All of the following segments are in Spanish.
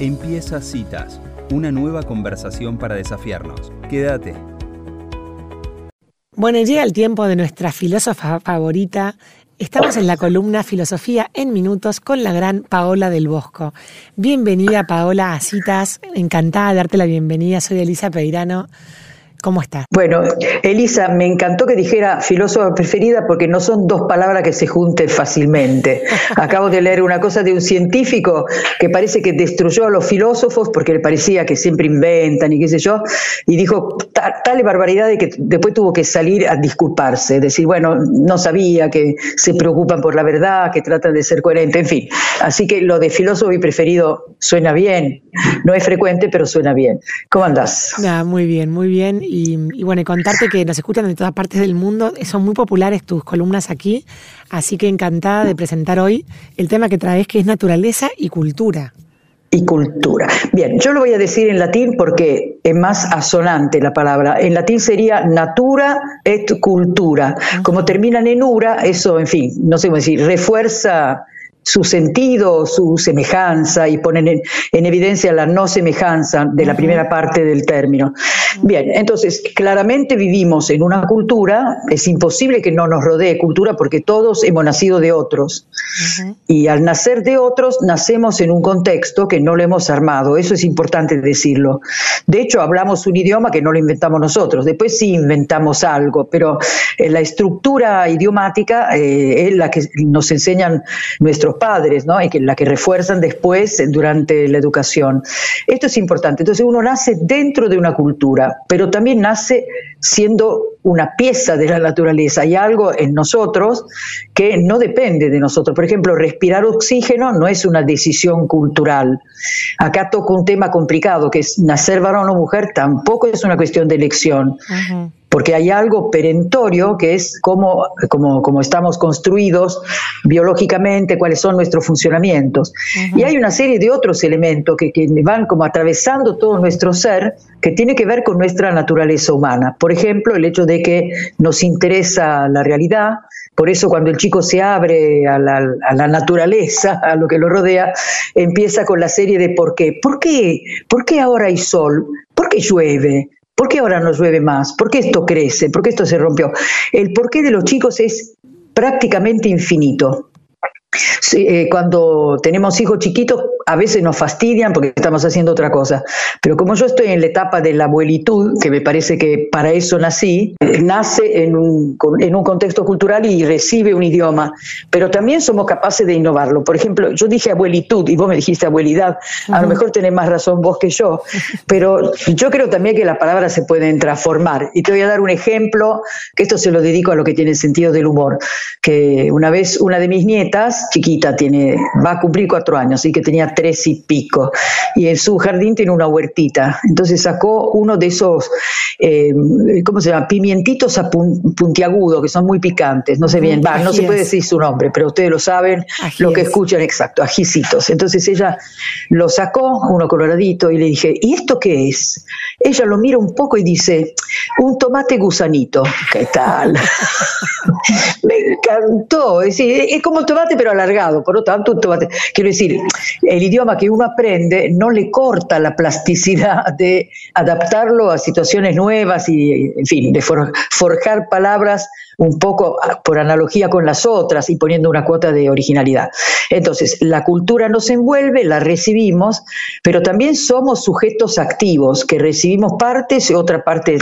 Empieza Citas, una nueva conversación para desafiarnos. Quédate. Bueno, llega el tiempo de nuestra filósofa favorita. Estamos en la columna Filosofía en Minutos con la gran Paola del Bosco. Bienvenida Paola a Citas, encantada de darte la bienvenida. Soy Elisa Peirano. ¿Cómo estás? Bueno, Elisa, me encantó que dijera filósofa preferida porque no son dos palabras que se junten fácilmente. Acabo de leer una cosa de un científico que parece que destruyó a los filósofos porque le parecía que siempre inventan y qué sé yo, y dijo tal barbaridad de que después tuvo que salir a disculparse, decir, bueno, no sabía que se preocupan por la verdad, que tratan de ser coherentes, en fin. Así que lo de filósofo y preferido suena bien, no es frecuente, pero suena bien. ¿Cómo andás? muy bien, muy bien y, bueno, y contarte que nos escuchan de todas partes del mundo. Son muy populares tus columnas aquí, así que encantada de presentar hoy el tema que traes, que es naturaleza y cultura y cultura. Bien, yo lo voy a decir en latín porque es más asonante la palabra. En latín sería natura et cultura. Como terminan en ura, eso, en fin, no sé cómo decir, refuerza su sentido, su semejanza y ponen en, evidencia la no semejanza de la primera parte del término. Bien, entonces claramente vivimos en una cultura, es imposible que no nos rodee cultura porque todos hemos nacido de otros y al nacer de otros nacemos en un contexto que no lo hemos armado, eso es importante decirlo. De hecho, hablamos un idioma que no lo inventamos nosotros, después sí inventamos algo, pero eh, la estructura idiomática eh, es la que nos enseñan nuestros padres, ¿no? Y que la que refuerzan después durante la educación. Esto es importante. Entonces uno nace dentro de una cultura, pero también nace siendo una pieza de la naturaleza. Hay algo en nosotros que no depende de nosotros. Por ejemplo, respirar oxígeno no es una decisión cultural. Acá toco un tema complicado, que es nacer varón o mujer, tampoco es una cuestión de elección porque hay algo perentorio que es cómo, estamos construidos biológicamente, cuáles son nuestros funcionamientos. Y hay una serie de otros elementos que, que, van como atravesando todo nuestro ser, que tiene que ver con nuestra naturaleza humana. Por ejemplo, el hecho de que nos interesa la realidad, por eso cuando el chico se abre a la, a la, naturaleza, a lo que lo rodea, empieza con la serie de por qué. ¿Por qué? ¿Por qué ahora hay sol? ¿Por qué llueve? ¿Por qué ahora no llueve más? ¿Por qué esto crece? ¿Por qué esto se rompió? El porqué de los chicos es prácticamente infinito. Eh, cuando tenemos hijos chiquitos, a veces nos fastidian porque estamos haciendo otra cosa. Pero como yo estoy en la etapa de la abuelitud, que me parece que para eso nací, nace en un, en un contexto cultural y recibe un idioma. Pero también somos capaces de innovarlo. Por ejemplo, yo dije abuelitud y vos me dijiste abuelidad. A lo mejor tenés más razón vos que yo. Pero yo creo también que las palabras se pueden transformar. Y te voy a dar un ejemplo, que esto se lo dedico a lo que tiene sentido del humor. Que una vez una de mis nietas, chiquita, tiene, va a cumplir cuatro años, y que tenía tres y pico, y en su jardín tiene una huertita. Entonces sacó uno de esos, eh, ¿cómo se llama? Pimientitos puntiagudos, que son muy picantes, no sé bien, va, no se puede decir su nombre, pero ustedes lo saben, lo que escuchan exacto, ajicitos. Entonces ella lo sacó, uno coloradito, y le dije, ¿y esto qué es? Ella lo mira un poco y dice, un tomate gusanito. ¿Qué tal? Me encantó. Es, decir, es como el tomate, pero alargado. Por lo tanto. Quiero decir, el idioma que uno aprende no le corta la plasticidad de adaptarlo a situaciones nuevas y, en fin, de forjar palabras un poco ah, por analogía con las otras y poniendo una cuota de originalidad. Entonces, la cultura nos envuelve, la recibimos, pero también somos sujetos activos, que recibimos partes, otra parte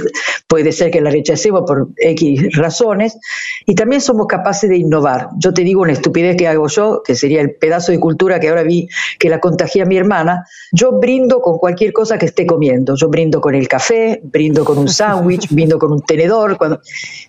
puede ser que la rechacemos por X razones, y también somos capaces de innovar. Yo te digo una estupidez que hago yo, que sería el pedazo de cultura que ahora vi que la contagia mi hermana, yo brindo con cualquier cosa que esté comiendo, yo brindo con el café, brindo con un sándwich, brindo con un tenedor, cuando...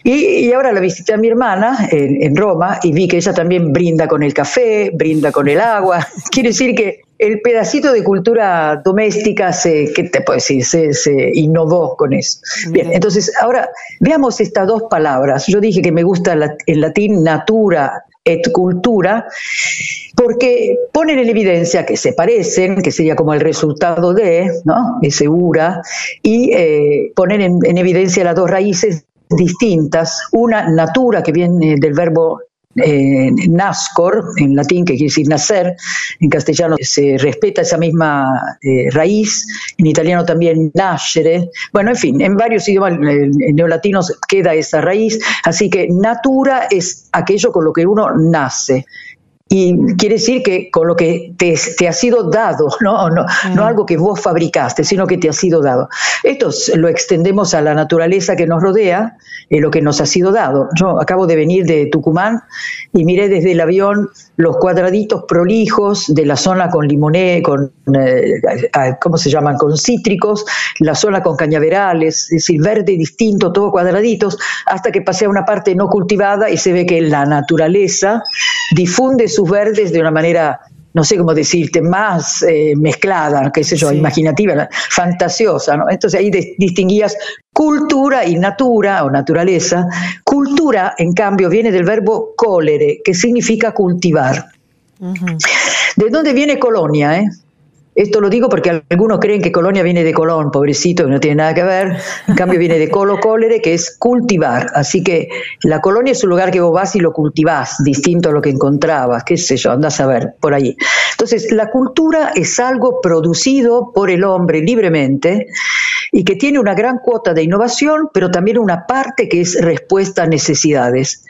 y, y ahora la visité a mi hermana en, Roma y vi que ella también brinda con el café, brinda con el agua. Quiere decir que el pedacito de cultura doméstica se, ¿qué te puedo decir? Se, innovó con eso. Bien, entonces ahora veamos estas dos palabras. Yo dije que me gusta en latín natura et cultura, porque ponen en evidencia que se parecen, que sería como el resultado de, ¿no? Ese ura, y eh, ponen en, en evidencia las dos raíces distintas, una natura que viene del verbo nascor, en latín, que quiere decir nacer, en castellano se respeta esa misma eh, raíz, en italiano también nascere, bueno, en fin, en varios idiomas neolatinos queda esa raíz, así que natura es aquello con lo que uno nace, y quiere decir que con lo que te, ha sido dado, ¿no? No, no, algo que vos fabricaste, sino que te ha sido dado. Esto lo extendemos a la naturaleza que nos rodea, eh, lo que nos ha sido dado. Yo acabo de venir de Tucumán y miré desde el avión los cuadraditos prolijos de la zona con limoné, con, eh, ¿cómo se llaman?, con cítricos, la zona con cañaverales, es decir, verde distinto, todo cuadraditos, hasta que pasé a una parte no cultivada y se ve que la naturaleza difunde sus verdes de una manera no sé cómo decirte, más eh, mezclada, qué sé yo, imaginativa, fantasiosa, ¿no? Entonces ahí distinguías cultura y natura o naturaleza. Cultura, en cambio, viene del verbo colere, que significa cultivar. ¿De dónde viene colonia? Eh? Esto lo digo porque algunos creen que colonia viene de Colón, pobrecito, que no tiene nada que ver. En cambio viene de colo colere, que es cultivar. Así que la colonia es un lugar que vos vas y lo cultivás, distinto a lo que encontrabas, qué sé yo, andás a ver por allí. Entonces, la cultura es algo producido por el hombre libremente y que tiene una gran cuota de innovación, pero también una parte que es respuesta a necesidades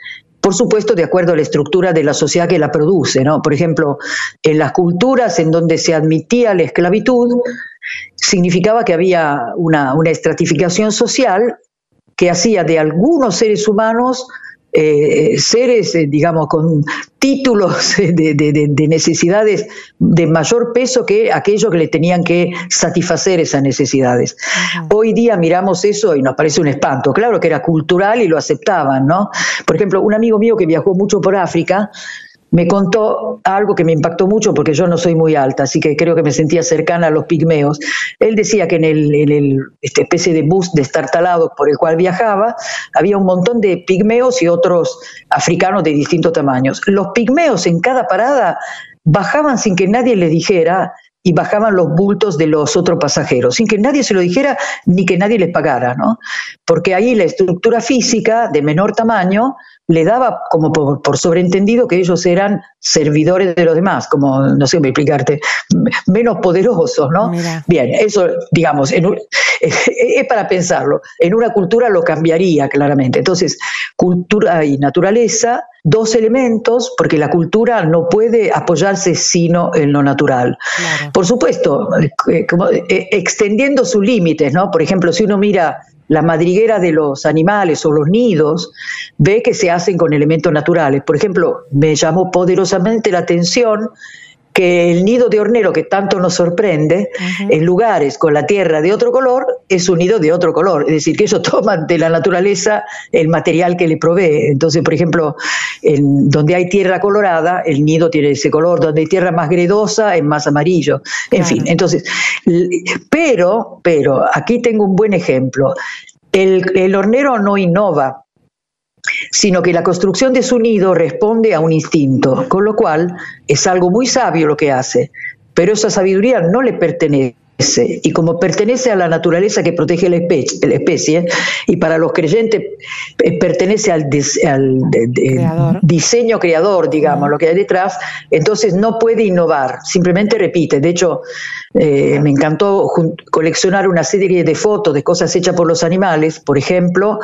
por supuesto de acuerdo a la estructura de la sociedad que la produce, ¿no? Por ejemplo, en las culturas en donde se admitía la esclavitud, significaba que había una, una estratificación social que hacía de algunos seres humanos eh, seres, eh, digamos, con títulos de, necesidades de mayor peso que aquellos que le tenían que satisfacer esas necesidades. Hoy día miramos eso y nos parece un espanto. Claro que era cultural y lo aceptaban, ¿no? Por ejemplo, un amigo mío que viajó mucho por África, me contó algo que me impactó mucho porque yo no soy muy alta, así que creo que me sentía cercana a los pigmeos. Él decía que en el, este especie de bus destartalado por el cual viajaba había un montón de pigmeos y otros africanos de distintos tamaños. Los pigmeos en cada parada bajaban sin que nadie les dijera y bajaban los bultos de los otros pasajeros, sin que nadie se lo dijera ni que nadie les pagara, ¿no? Porque ahí la estructura física de menor tamaño le daba como por, sobreentendido que ellos eran servidores de los demás, como, no sé cómo explicarte, menos poderosos, ¿no? Bien, eso, digamos, es para pensarlo. En una cultura lo cambiaría claramente. Entonces, cultura y naturaleza, dos elementos, porque la cultura no puede apoyarse sino en lo natural. Por supuesto, eh, como, eh, extendiendo sus límites, ¿no? Por ejemplo, si uno mira la madriguera de los animales o los nidos, ve que se hacen con elementos naturales. Por ejemplo, me llamó poderosamente la atención que el nido de hornero que tanto nos sorprende, en lugares con la tierra de otro color, es un nido de otro color. Es decir, que ellos toman de la naturaleza el material que le provee. Entonces, por ejemplo, en donde hay tierra colorada, el nido tiene ese color. Donde hay tierra más gredosa, es más amarillo. En fin, entonces, pero, pero, aquí tengo un buen ejemplo. El, el hornero no innova, sino que la construcción de su nido responde a un instinto, con lo cual es algo muy sabio lo que hace, pero esa sabiduría no le pertenece y como pertenece a la naturaleza que protege la especie, y para los creyentes eh, pertenece al, diseño creador, digamos, lo que hay detrás, entonces no puede innovar, simplemente repite. De hecho, eh, me encantó coleccionar una serie de fotos de cosas hechas por los animales, por ejemplo,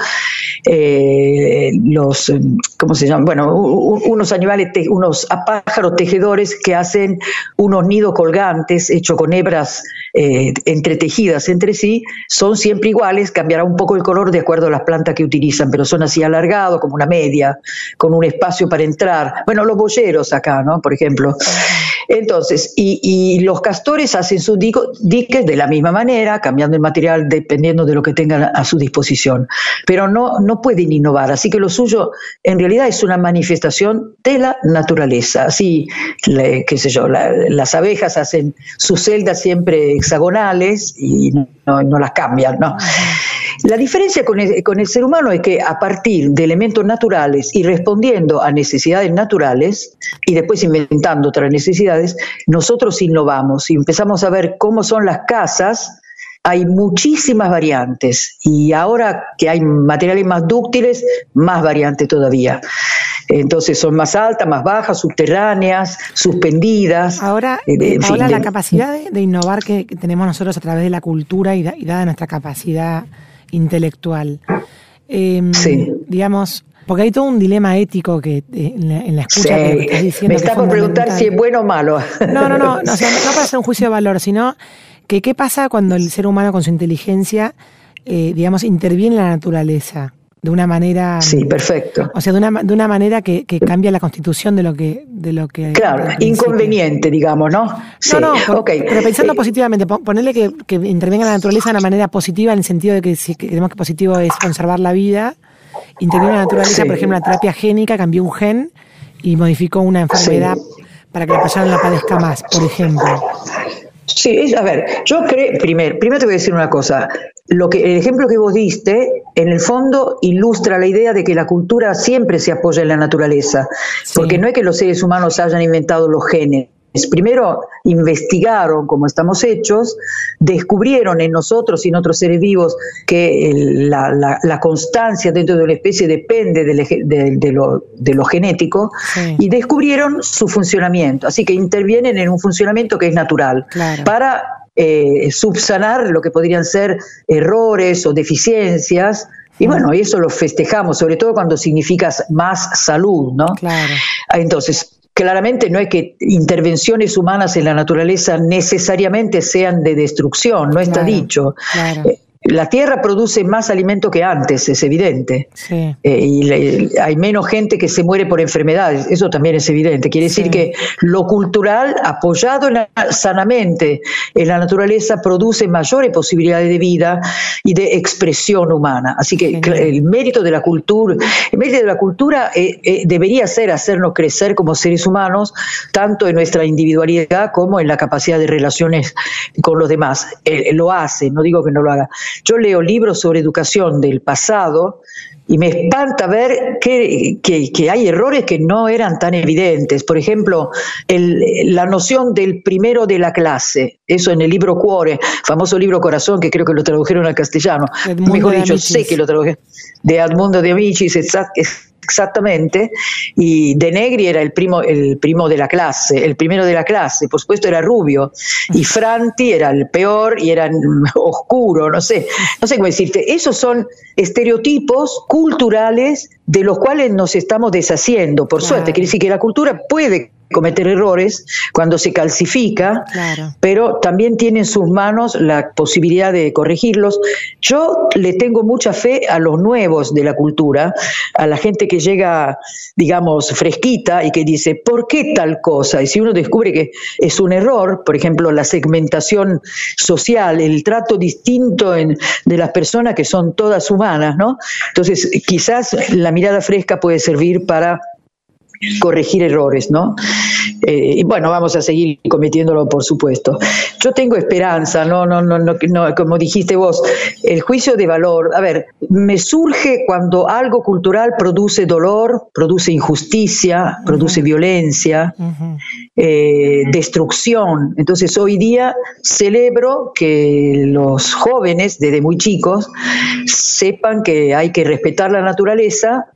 eh, los, ¿cómo se llama? Bueno, unos animales, unos pájaros tejedores que hacen unos nidos colgantes hechos con hebras eh, entretejidas entre sí, son siempre iguales, cambiará un poco el color de acuerdo a las plantas que utilizan, pero son así alargados, como una media, con un espacio para entrar. Bueno, los boyeros acá, ¿no? Por ejemplo. Entonces, y, los castores hacen sus diques de la misma manera, cambiando el material dependiendo de lo que tengan a su disposición, pero no, no pueden innovar, así que lo suyo en realidad es una manifestación de la naturaleza. Así, qué sé yo, las abejas hacen sus celdas siempre hexagonales y no, no las cambian, ¿no? La diferencia con el, con el, ser humano es que a partir de elementos naturales y respondiendo a necesidades naturales y después inventando otras necesidades, nosotros innovamos y empezamos a ver cómo son las casas. Hay muchísimas variantes y ahora que hay materiales más dúctiles, más variantes todavía. Entonces son más altas, más bajas, subterráneas, suspendidas. Ahora, eh, ahora la capacidad de, innovar que, tenemos nosotros a través de la cultura y, dada nuestra capacidad intelectual. Em, sí. Digamos, porque hay todo un dilema ético que eh, en la, escucha que estás diciendo. Me está por preguntar si es bueno o malo. No, no, no, no, para hacer un juicio de valor, sino que qué pasa cuando el ser humano con su inteligencia, eh, digamos, interviene en la naturaleza de una manera sí perfecto. o sea de una, de una manera que, cambia la constitución de lo que de lo que claro inconveniente digamos no no no pero pensando positivamente ponerle que, que, intervenga la naturaleza de una manera positiva en el sentido de que si creemos que positivo es conservar la vida interviene la naturaleza por ejemplo la terapia génica cambió un gen y modificó una enfermedad para que la persona no la padezca más por ejemplo Sí, a ver, yo creo, primero, primero te voy a decir una cosa, lo que, el ejemplo que vos diste, en el fondo, ilustra la idea de que la cultura siempre se apoya en la naturaleza, porque no es que los seres humanos hayan inventado los genes, Primero investigaron cómo estamos hechos, descubrieron en nosotros y en otros seres vivos que la, constancia dentro de una especie depende de, lo, genético y descubrieron su funcionamiento. Así que intervienen en un funcionamiento que es natural para eh, subsanar lo que podrían ser errores o deficiencias. Y bueno, y eso lo festejamos, sobre todo cuando significa más salud, ¿no? Claro. Entonces, Claramente no es que intervenciones humanas en la naturaleza necesariamente sean de destrucción, no está dicho. Eh, la tierra produce más alimento que antes, es evidente. Eh, y hay menos gente que se muere por enfermedades, eso también es evidente. Quiere decir que lo cultural, apoyado sanamente en la naturaleza, produce mayores posibilidades de vida y de expresión humana. Así que el mérito de la cultura, el mérito de la cultura eh, eh, debería ser hacernos crecer como seres humanos, tanto en nuestra individualidad como en la capacidad de relaciones con los demás. lo hace, no digo que no lo haga. Yo leo libros sobre educación del pasado y me espanta ver que, hay errores que no eran tan evidentes. Por ejemplo, la noción del primero de la clase, eso en el libro Cuore, famoso libro Corazón, que creo que lo tradujeron al castellano, mejor dicho, sé que lo tradujeron, de Edmundo de Amicis, exactamente, y De Negri era el primo, el primo de la clase, el primero de la clase, por supuesto era rubio, y Franti era el peor y era oscuro, no sé, no sé cómo decirte. Esos son estereotipos culturales de los cuales nos estamos deshaciendo, por suerte. Quiere decir que la cultura puede cometer errores cuando se calcifica, pero también tiene en sus manos la posibilidad de corregirlos. Yo le tengo mucha fe a los nuevos de la cultura, a la gente que llega, digamos, fresquita y que dice, ¿por qué tal cosa? Y si uno descubre que es un error, por ejemplo, la segmentación social, el trato distinto en, de las personas que son todas humanas, ¿no? Entonces, quizás la mirada fresca puede servir para corregir errores, ¿no? Eh, y bueno, vamos a seguir cometiéndolo, por supuesto. Yo tengo esperanza, no, no, no, no, como dijiste vos, el juicio de valor, a ver, me surge cuando algo cultural produce dolor, produce injusticia, produce violencia, eh, destrucción. Entonces hoy día celebro que los jóvenes, desde muy chicos, sepan que hay que respetar la naturaleza,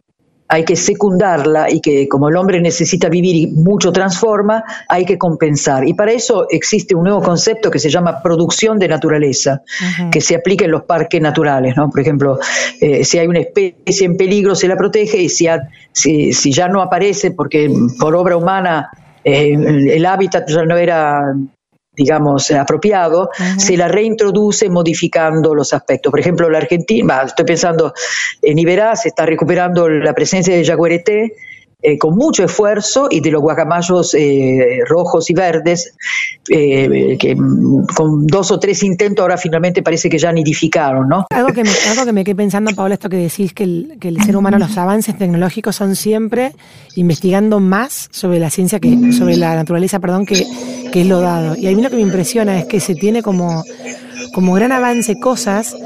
hay que secundarla y que como el hombre necesita vivir y mucho transforma, hay que compensar. Y para eso existe un nuevo concepto que se llama producción de naturaleza, que se aplica en los parques naturales. ¿no? Por ejemplo, eh, si hay una especie en peligro, se la protege y si, si, ya no aparece porque por obra humana eh, el hábitat ya no era digamos, apropiado, se la reintroduce modificando los aspectos. Por ejemplo, la Argentina, estoy pensando en Iberá, se está recuperando la presencia de jaguareté, eh, con mucho esfuerzo y de los guacamayos eh, rojos y verdes, eh, que mm, con dos o tres intentos ahora finalmente parece que ya nidificaron, ¿no? Algo que me, algo que me quedé pensando, Paola, esto que decís, que el, que el ser humano, los avances tecnológicos son siempre investigando más sobre la ciencia, que sobre la naturaleza, perdón, que, que es lo dado. Y a mí lo que me impresiona es que se tiene como, como gran avance cosas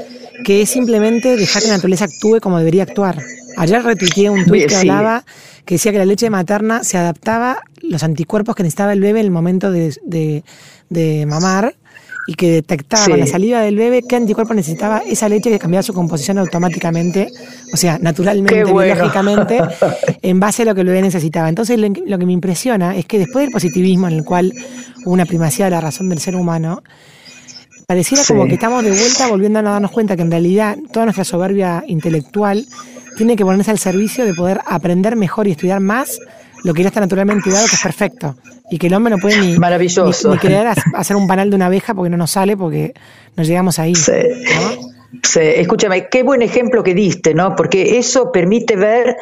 que es simplemente dejar que la naturaleza actúe como debería actuar. Ayer retuiteé un tweet que hablaba que decía que la leche materna se adaptaba los anticuerpos que necesitaba el bebé en el momento de, mamar y que detectaba con la salida del bebé qué anticuerpo necesitaba esa leche que cambiaba su composición automáticamente, o sea, naturalmente, biológicamente, en base a lo que el bebé necesitaba. Entonces, lo, que me impresiona es que después del positivismo, en el cual hubo una primacía de la razón del ser humano, pareciera como que estamos de vuelta volviendo a darnos cuenta que en realidad toda nuestra soberbia intelectual tiene que ponerse al servicio de poder aprender mejor y estudiar más lo que ya está naturalmente dado, que es perfecto. Y que el hombre no puede ni, Maravilloso. ni, querer hacer un panal de una abeja porque no nos sale, porque nos llegamos ahí. Sí. Sí, escúchame, qué buen ejemplo que diste, ¿no? Porque eso permite ver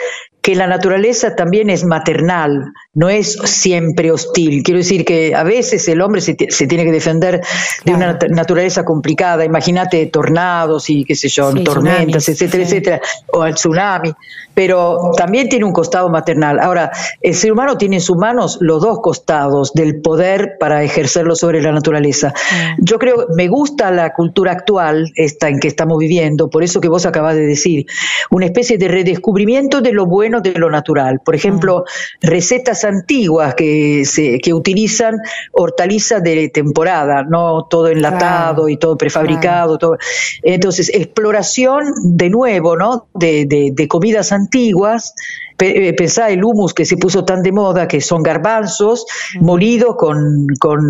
que la naturaleza también es maternal, no es siempre hostil. Quiero decir que a veces el hombre se, tiene que defender de una naturaleza complicada. Imagínate tornados y qué sé yo, tormentas, etcétera, etcétera, o el tsunami. Pero también tiene un costado maternal. Ahora, el ser humano tiene en sus manos los dos costados del poder para ejercerlo sobre la naturaleza. Yo creo, me gusta la cultura actual, esta en que estamos viviendo, por eso que vos acabas de decir, una especie de redescubrimiento de lo bueno de lo natural. Por ejemplo, recetas antiguas que, se, que utilizan hortalizas de temporada, no todo enlatado y todo prefabricado. Todo. Entonces, exploración de nuevo, ¿no? De, de comidas antiguas pensá el humus que se puso tan de moda, que son garbanzos molidos con,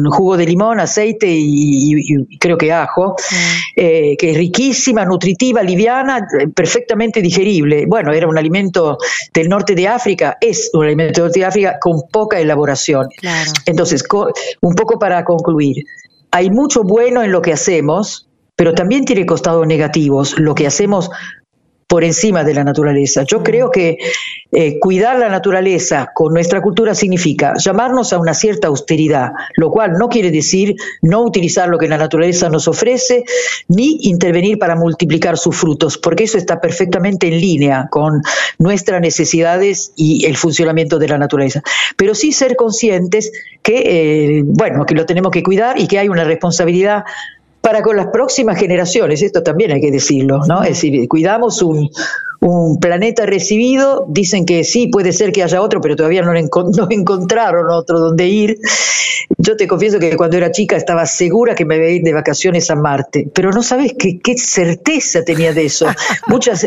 jugo de limón, aceite y, creo que ajo, eh, que es riquísima, nutritiva, liviana, eh, perfectamente digerible. Bueno, era un alimento del norte de África, es un alimento del norte de África con poca elaboración. Entonces, un poco para concluir, hay mucho bueno en lo que hacemos, pero también tiene costados negativos. Lo que hacemos por encima de la naturaleza. Yo creo que eh, cuidar la naturaleza con nuestra cultura significa llamarnos a una cierta austeridad, lo cual no quiere decir no utilizar lo que la naturaleza nos ofrece, ni intervenir para multiplicar sus frutos, porque eso está perfectamente en línea con nuestras necesidades y el funcionamiento de la naturaleza. Pero sí ser conscientes que, eh, bueno, que lo tenemos que cuidar y que hay una responsabilidad para con las próximas generaciones, esto también hay que decirlo, ¿no? Es decir, cuidamos un, planeta recibido, dicen que sí, puede ser que haya otro, pero todavía no, no, encontraron otro donde ir. Yo te confieso que cuando era chica estaba segura que me iba a ir de vacaciones a Marte, pero no sabes qué, qué certeza tenía de eso. Muchas,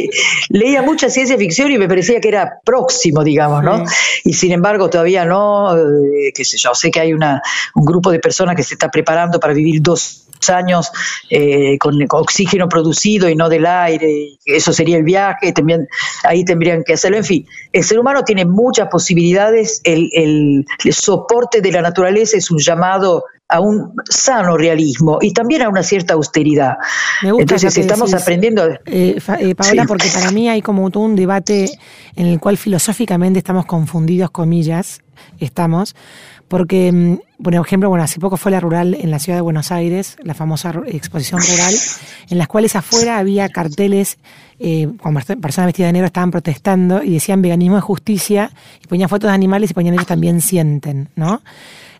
leía mucha ciencia ficción y me parecía que era próximo, digamos, ¿no? Y sin embargo todavía no, eh, qué sé yo, sé que hay una, un grupo de personas que se está preparando para vivir dos años eh, con, oxígeno producido y no del aire, eso sería el viaje, también ahí tendrían que hacerlo. En fin, el ser humano tiene muchas posibilidades, el, el, soporte de la naturaleza es un llamado a un sano realismo y también a una cierta austeridad. Entonces estamos aprendiendo. Eh, eh, Paola, porque para mí hay como todo un debate en el cual filosóficamente estamos confundidos, comillas, estamos, porque, mm, por ejemplo, bueno, hace poco fue la rural en la ciudad de Buenos Aires, la famosa exposición rural, en las cuales afuera había carteles eh, con personas vestidas de negro estaban protestando y decían veganismo es justicia, y ponían fotos de animales y ponían ellos también sienten, ¿no?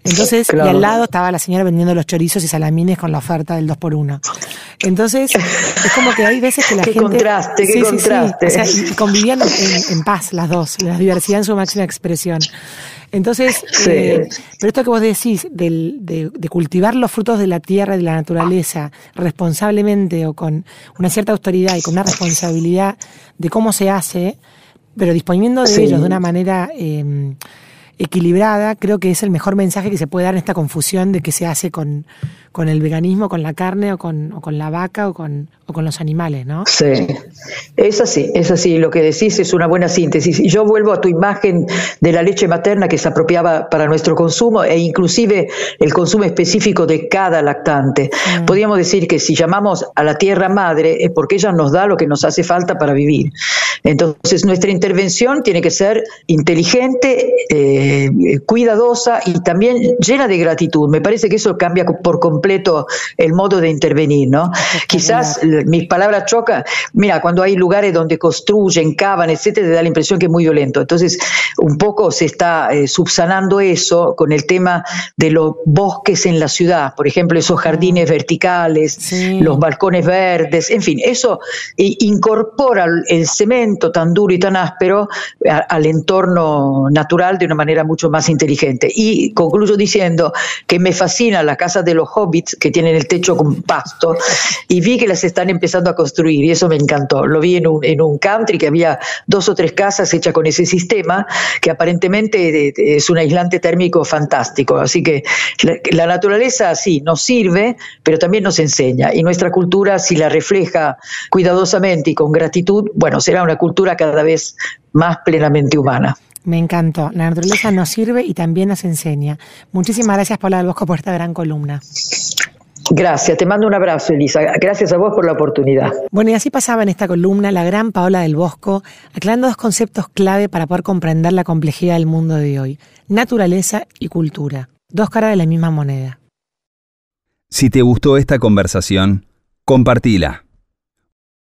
Entonces, y al lado estaba la señora vendiendo los chorizos y salamines con la oferta del 2 por 1 Entonces, es como que hay veces que la qué gente. Contraste, qué contraste, O sea, y convivían en, paz las dos, la diversidad en su máxima expresión. Entonces, eh, pero esto que vos decís de, de, cultivar los frutos de la tierra y de la naturaleza responsablemente o con una cierta autoridad y con una responsabilidad de cómo se hace, pero disponiendo de ellos de una manera eh, equilibrada, creo que es el mejor mensaje que se puede dar en esta confusión de qué se hace con, con el veganismo, con la carne o con, o con la vaca o con, o con los animales, ¿no? Sí, es así, es así, lo que decís es una buena síntesis. Y yo vuelvo a tu imagen de la leche materna que se apropiaba para nuestro consumo e inclusive el consumo específico de cada lactante. Mm. Podríamos decir que si llamamos a la tierra madre es porque ella nos da lo que nos hace falta para vivir. Entonces nuestra intervención tiene que ser inteligente, eh, cuidadosa y también llena de gratitud. Me parece que eso cambia por completo el modo de intervenir, ¿no? Quizás mis palabras chocan. Mira, cuando hay lugares donde construyen, cavan, etcétera, te da la impresión que es muy violento. Entonces, un poco se está eh, subsanando eso con el tema de los bosques en la ciudad, por ejemplo, esos jardines verticales, los balcones verdes, en fin, eso incorpora el cemento tan duro y tan áspero al entorno natural de una manera mucho más inteligente. Y concluyo diciendo que me fascina la casa de los hobbits que tienen el techo con pasto y vi que las están empezando a construir y eso me encantó. Lo vi en un, en un country que había dos o tres casas hechas con ese sistema que aparentemente es un aislante térmico fantástico. Así que la, naturaleza sí nos sirve, pero también nos enseña y nuestra cultura si la refleja cuidadosamente y con gratitud, bueno, será una cultura cada vez más plenamente humana. Me encantó. La naturaleza nos sirve y también nos enseña. Muchísimas gracias, Paula del Bosco, por esta gran columna. Gracias, te mando un abrazo, Elisa. Gracias a vos por la oportunidad. Bueno, y así pasaba en esta columna la gran Paola del Bosco, aclarando dos conceptos clave para poder comprender la complejidad del mundo de hoy: naturaleza y cultura. Dos caras de la misma moneda. Si te gustó esta conversación, compartila.